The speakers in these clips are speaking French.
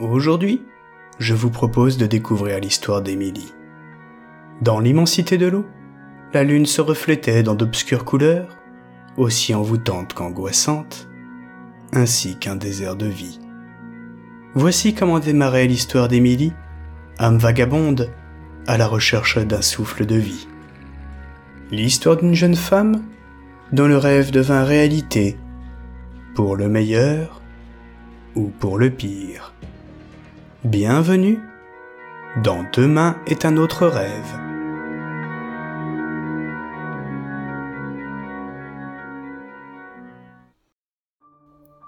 Aujourd'hui, je vous propose de découvrir l'histoire d'Émilie. Dans l'immensité de l'eau, la lune se reflétait dans d'obscures couleurs, aussi envoûtantes qu'angoissantes, ainsi qu'un désert de vie. Voici comment démarrait l'histoire d'Émilie, âme vagabonde, à la recherche d'un souffle de vie. L'histoire d'une jeune femme dont le rêve devint réalité, pour le meilleur ou pour le pire. Bienvenue dans Demain est un autre rêve.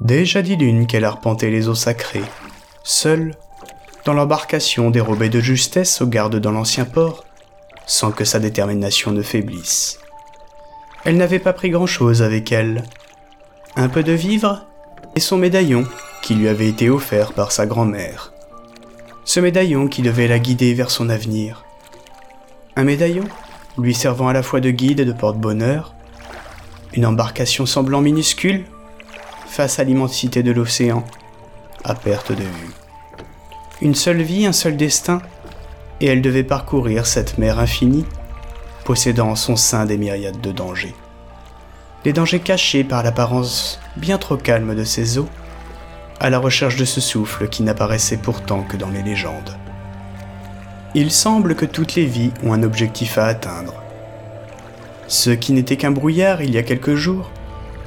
Déjà dit lune qu'elle arpentait les eaux sacrées, seule, dans l'embarcation dérobée de justesse aux gardes dans l'ancien port, sans que sa détermination ne faiblisse. Elle n'avait pas pris grand-chose avec elle. Un peu de vivre et son médaillon qui lui avait été offert par sa grand-mère. Ce médaillon qui devait la guider vers son avenir. Un médaillon lui servant à la fois de guide et de porte-bonheur. Une embarcation semblant minuscule face à l'immensité de l'océan, à perte de vue. Une seule vie, un seul destin, et elle devait parcourir cette mer infinie, possédant en son sein des myriades de dangers. Des dangers cachés par l'apparence bien trop calme de ses eaux, à la recherche de ce souffle qui n'apparaissait pourtant que dans les légendes. Il semble que toutes les vies ont un objectif à atteindre. Ce qui n'était qu'un brouillard il y a quelques jours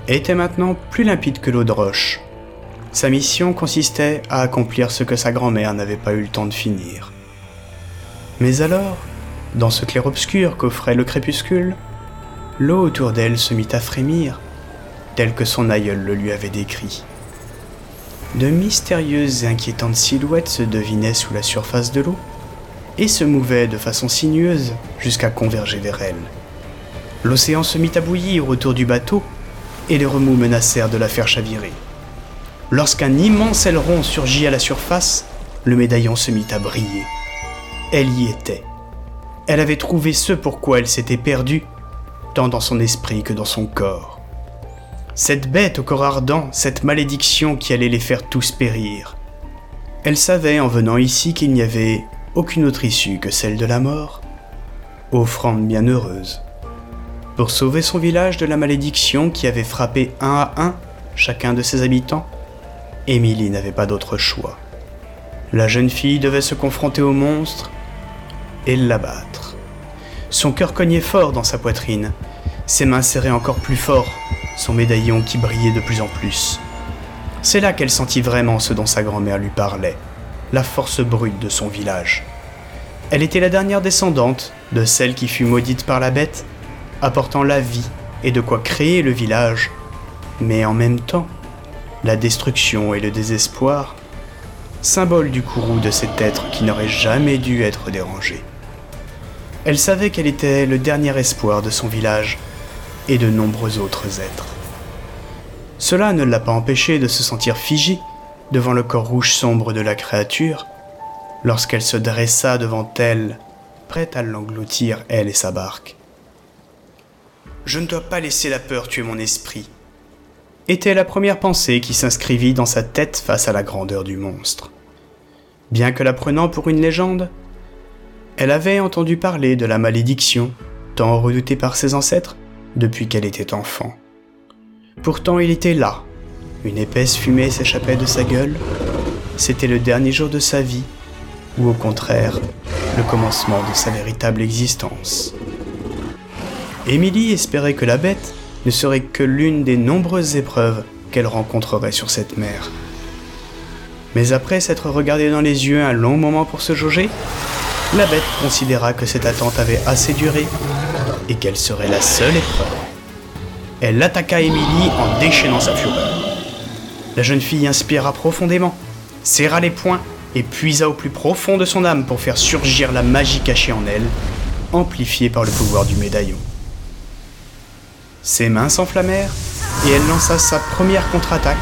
était maintenant plus limpide que l'eau de roche. Sa mission consistait à accomplir ce que sa grand-mère n'avait pas eu le temps de finir. Mais alors, dans ce clair-obscur qu'offrait le crépuscule, l'eau autour d'elle se mit à frémir, tel que son aïeul le lui avait décrit. De mystérieuses et inquiétantes silhouettes se devinaient sous la surface de l'eau, et se mouvaient de façon sinueuse jusqu'à converger vers elle. L'océan se mit à bouillir autour du bateau, et les remous menacèrent de la faire chavirer. Lorsqu'un immense aileron surgit à la surface, le médaillon se mit à briller. Elle y était. Elle avait trouvé ce pourquoi elle s'était perdue, tant dans son esprit que dans son corps. Cette bête au corps ardent, cette malédiction qui allait les faire tous périr. Elle savait en venant ici qu'il n'y avait aucune autre issue que celle de la mort. Offrande bienheureuse pour sauver son village de la malédiction qui avait frappé un à un chacun de ses habitants, Émilie n'avait pas d'autre choix. La jeune fille devait se confronter au monstre et l'abattre. Son cœur cognait fort dans sa poitrine, ses mains serraient encore plus fort son médaillon qui brillait de plus en plus. C'est là qu'elle sentit vraiment ce dont sa grand-mère lui parlait, la force brute de son village. Elle était la dernière descendante de celle qui fut maudite par la bête apportant la vie et de quoi créer le village, mais en même temps, la destruction et le désespoir, symbole du courroux de cet être qui n'aurait jamais dû être dérangé. Elle savait qu'elle était le dernier espoir de son village et de nombreux autres êtres. Cela ne l'a pas empêché de se sentir figée devant le corps rouge sombre de la créature, lorsqu'elle se dressa devant elle, prête à l'engloutir, elle et sa barque. Je ne dois pas laisser la peur tuer mon esprit, était la première pensée qui s'inscrivit dans sa tête face à la grandeur du monstre. Bien que la prenant pour une légende, elle avait entendu parler de la malédiction, tant redoutée par ses ancêtres depuis qu'elle était enfant. Pourtant il était là, une épaisse fumée s'échappait de sa gueule, c'était le dernier jour de sa vie, ou au contraire, le commencement de sa véritable existence. Émilie espérait que la bête ne serait que l'une des nombreuses épreuves qu'elle rencontrerait sur cette mer. Mais après s'être regardée dans les yeux un long moment pour se jauger, la bête considéra que cette attente avait assez duré et qu'elle serait la seule épreuve. Elle attaqua Émilie en déchaînant sa fureur. La jeune fille inspira profondément, serra les poings et puisa au plus profond de son âme pour faire surgir la magie cachée en elle, amplifiée par le pouvoir du médaillon. Ses mains s'enflammèrent et elle lança sa première contre-attaque,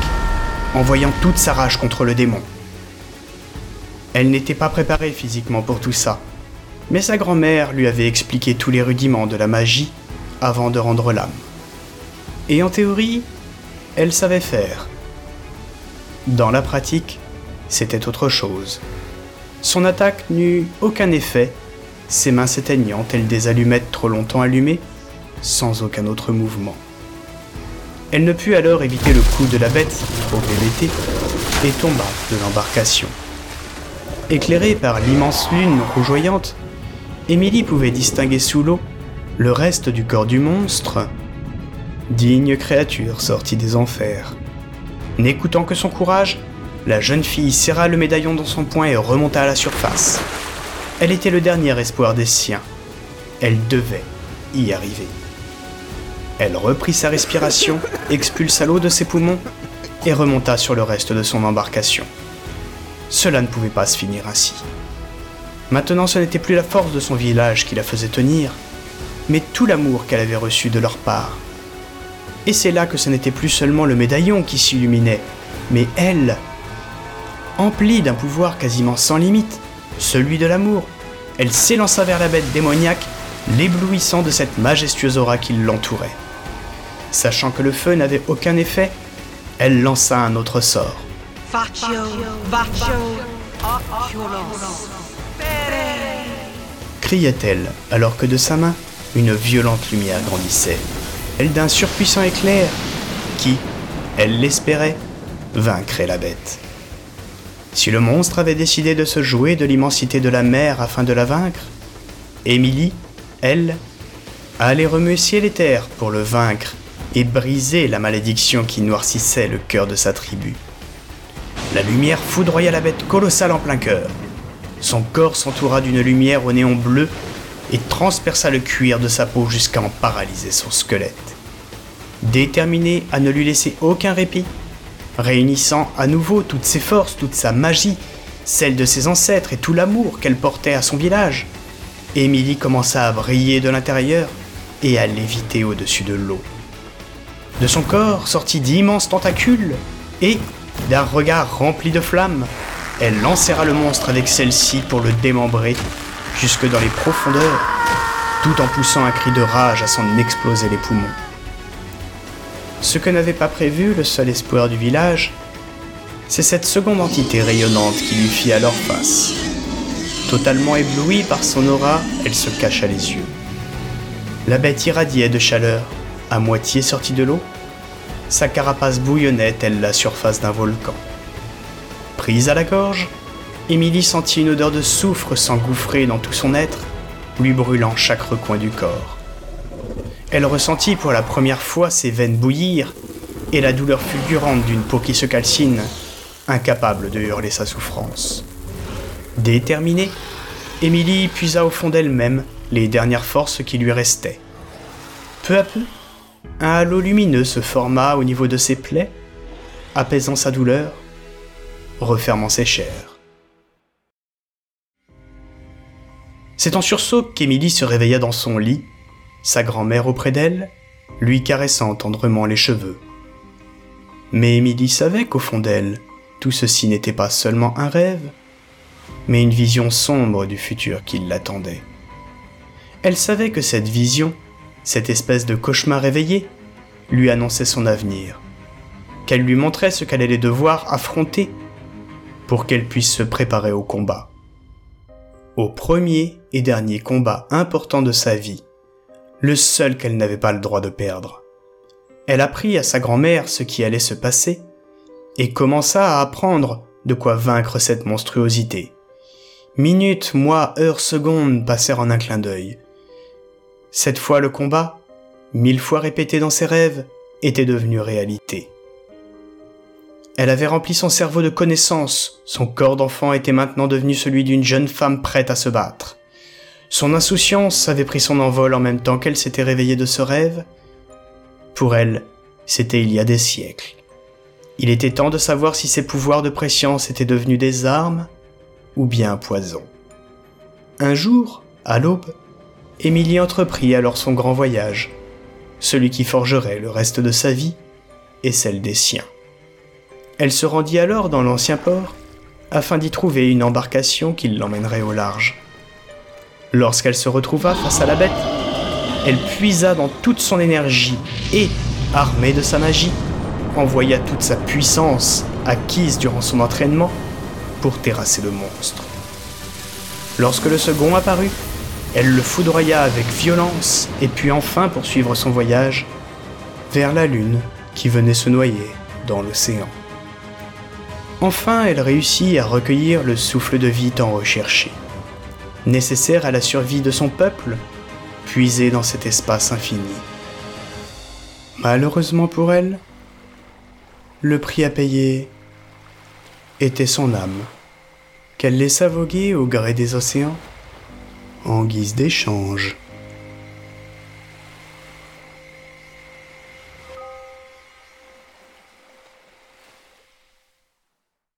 envoyant toute sa rage contre le démon. Elle n'était pas préparée physiquement pour tout ça, mais sa grand-mère lui avait expliqué tous les rudiments de la magie avant de rendre l'âme. Et en théorie, elle savait faire. Dans la pratique, c'était autre chose. Son attaque n'eut aucun effet, ses mains s'éteignant telles des allumettes trop longtemps allumées, sans aucun autre mouvement. Elle ne put alors éviter le coup de la bête, au BBT, et tomba de l'embarcation. Éclairée par l'immense lune rougeoyante, Émilie pouvait distinguer sous l'eau le reste du corps du monstre, digne créature sortie des enfers. N'écoutant que son courage, la jeune fille serra le médaillon dans son poing et remonta à la surface. Elle était le dernier espoir des siens. Elle devait y arriver. Elle reprit sa respiration, expulsa l'eau de ses poumons et remonta sur le reste de son embarcation. Cela ne pouvait pas se finir ainsi. Maintenant, ce n'était plus la force de son village qui la faisait tenir, mais tout l'amour qu'elle avait reçu de leur part. Et c'est là que ce n'était plus seulement le médaillon qui s'illuminait, mais elle, emplie d'un pouvoir quasiment sans limite, celui de l'amour, elle s'élança vers la bête démoniaque, l'éblouissant de cette majestueuse aura qui l'entourait. Sachant que le feu n'avait aucun effet, elle lança un autre sort. Criait-elle, alors que de sa main, une violente lumière grandissait, elle d'un surpuissant éclair qui, elle l'espérait, vaincrait la bête. Si le monstre avait décidé de se jouer de l'immensité de la mer afin de la vaincre, Émilie, elle, allait remuer ciel et terre pour le vaincre et briser la malédiction qui noircissait le cœur de sa tribu. La lumière foudroya la bête colossale en plein cœur. Son corps s'entoura d'une lumière au néon bleu et transperça le cuir de sa peau jusqu'à en paralyser son squelette. Déterminé à ne lui laisser aucun répit, réunissant à nouveau toutes ses forces, toute sa magie, celle de ses ancêtres et tout l'amour qu'elle portait à son village, Émilie commença à briller de l'intérieur et à léviter au-dessus de l'eau. De son corps sortit d'immenses tentacules et, d'un regard rempli de flammes, elle enserra le monstre avec celle-ci pour le démembrer jusque dans les profondeurs, tout en poussant un cri de rage à s'en exploser les poumons. Ce que n'avait pas prévu le seul espoir du village, c'est cette seconde entité rayonnante qui lui fit alors face. Totalement éblouie par son aura, elle se cacha les yeux. La bête irradiait de chaleur, à moitié sortie de l'eau. Sa carapace bouillonnait telle la surface d'un volcan. Prise à la gorge, Émilie sentit une odeur de soufre s'engouffrer dans tout son être, lui brûlant chaque recoin du corps. Elle ressentit pour la première fois ses veines bouillir et la douleur fulgurante d'une peau qui se calcine, incapable de hurler sa souffrance. Déterminée, Émilie puisa au fond d'elle-même les dernières forces qui lui restaient. Peu à peu, un halo lumineux se forma au niveau de ses plaies, apaisant sa douleur, refermant ses chairs. C'est en sursaut qu'Émilie se réveilla dans son lit, sa grand-mère auprès d'elle, lui caressant tendrement les cheveux. Mais Émilie savait qu'au fond d'elle, tout ceci n'était pas seulement un rêve, mais une vision sombre du futur qui l'attendait. Elle savait que cette vision, cette espèce de cauchemar réveillé, lui annonçait son avenir, qu'elle lui montrait ce qu'elle allait devoir affronter pour qu'elle puisse se préparer au combat. Au premier et dernier combat important de sa vie, le seul qu'elle n'avait pas le droit de perdre. Elle apprit à sa grand-mère ce qui allait se passer et commença à apprendre de quoi vaincre cette monstruosité. Minutes, mois, heures, secondes passèrent en un clin d'œil. Cette fois le combat, mille fois répété dans ses rêves, était devenu réalité. Elle avait rempli son cerveau de connaissances, son corps d'enfant était maintenant devenu celui d'une jeune femme prête à se battre. Son insouciance avait pris son envol en même temps qu'elle s'était réveillée de ce rêve. Pour elle, c'était il y a des siècles. Il était temps de savoir si ses pouvoirs de préscience étaient devenus des armes ou bien un poison. Un jour, à l'aube, Émilie entreprit alors son grand voyage, celui qui forgerait le reste de sa vie et celle des siens. Elle se rendit alors dans l'ancien port afin d'y trouver une embarcation qui l'emmènerait au large. Lorsqu'elle se retrouva face à la bête, elle puisa dans toute son énergie et, armée de sa magie, envoya toute sa puissance, acquise durant son entraînement, pour terrasser le monstre. Lorsque le second apparut, elle le foudroya avec violence et puis enfin poursuivre son voyage vers la lune qui venait se noyer dans l'océan. Enfin, elle réussit à recueillir le souffle de vie tant recherché, nécessaire à la survie de son peuple, puisé dans cet espace infini. Malheureusement pour elle, le prix à payer était son âme, qu'elle laissa voguer au gré des océans en guise d'échange.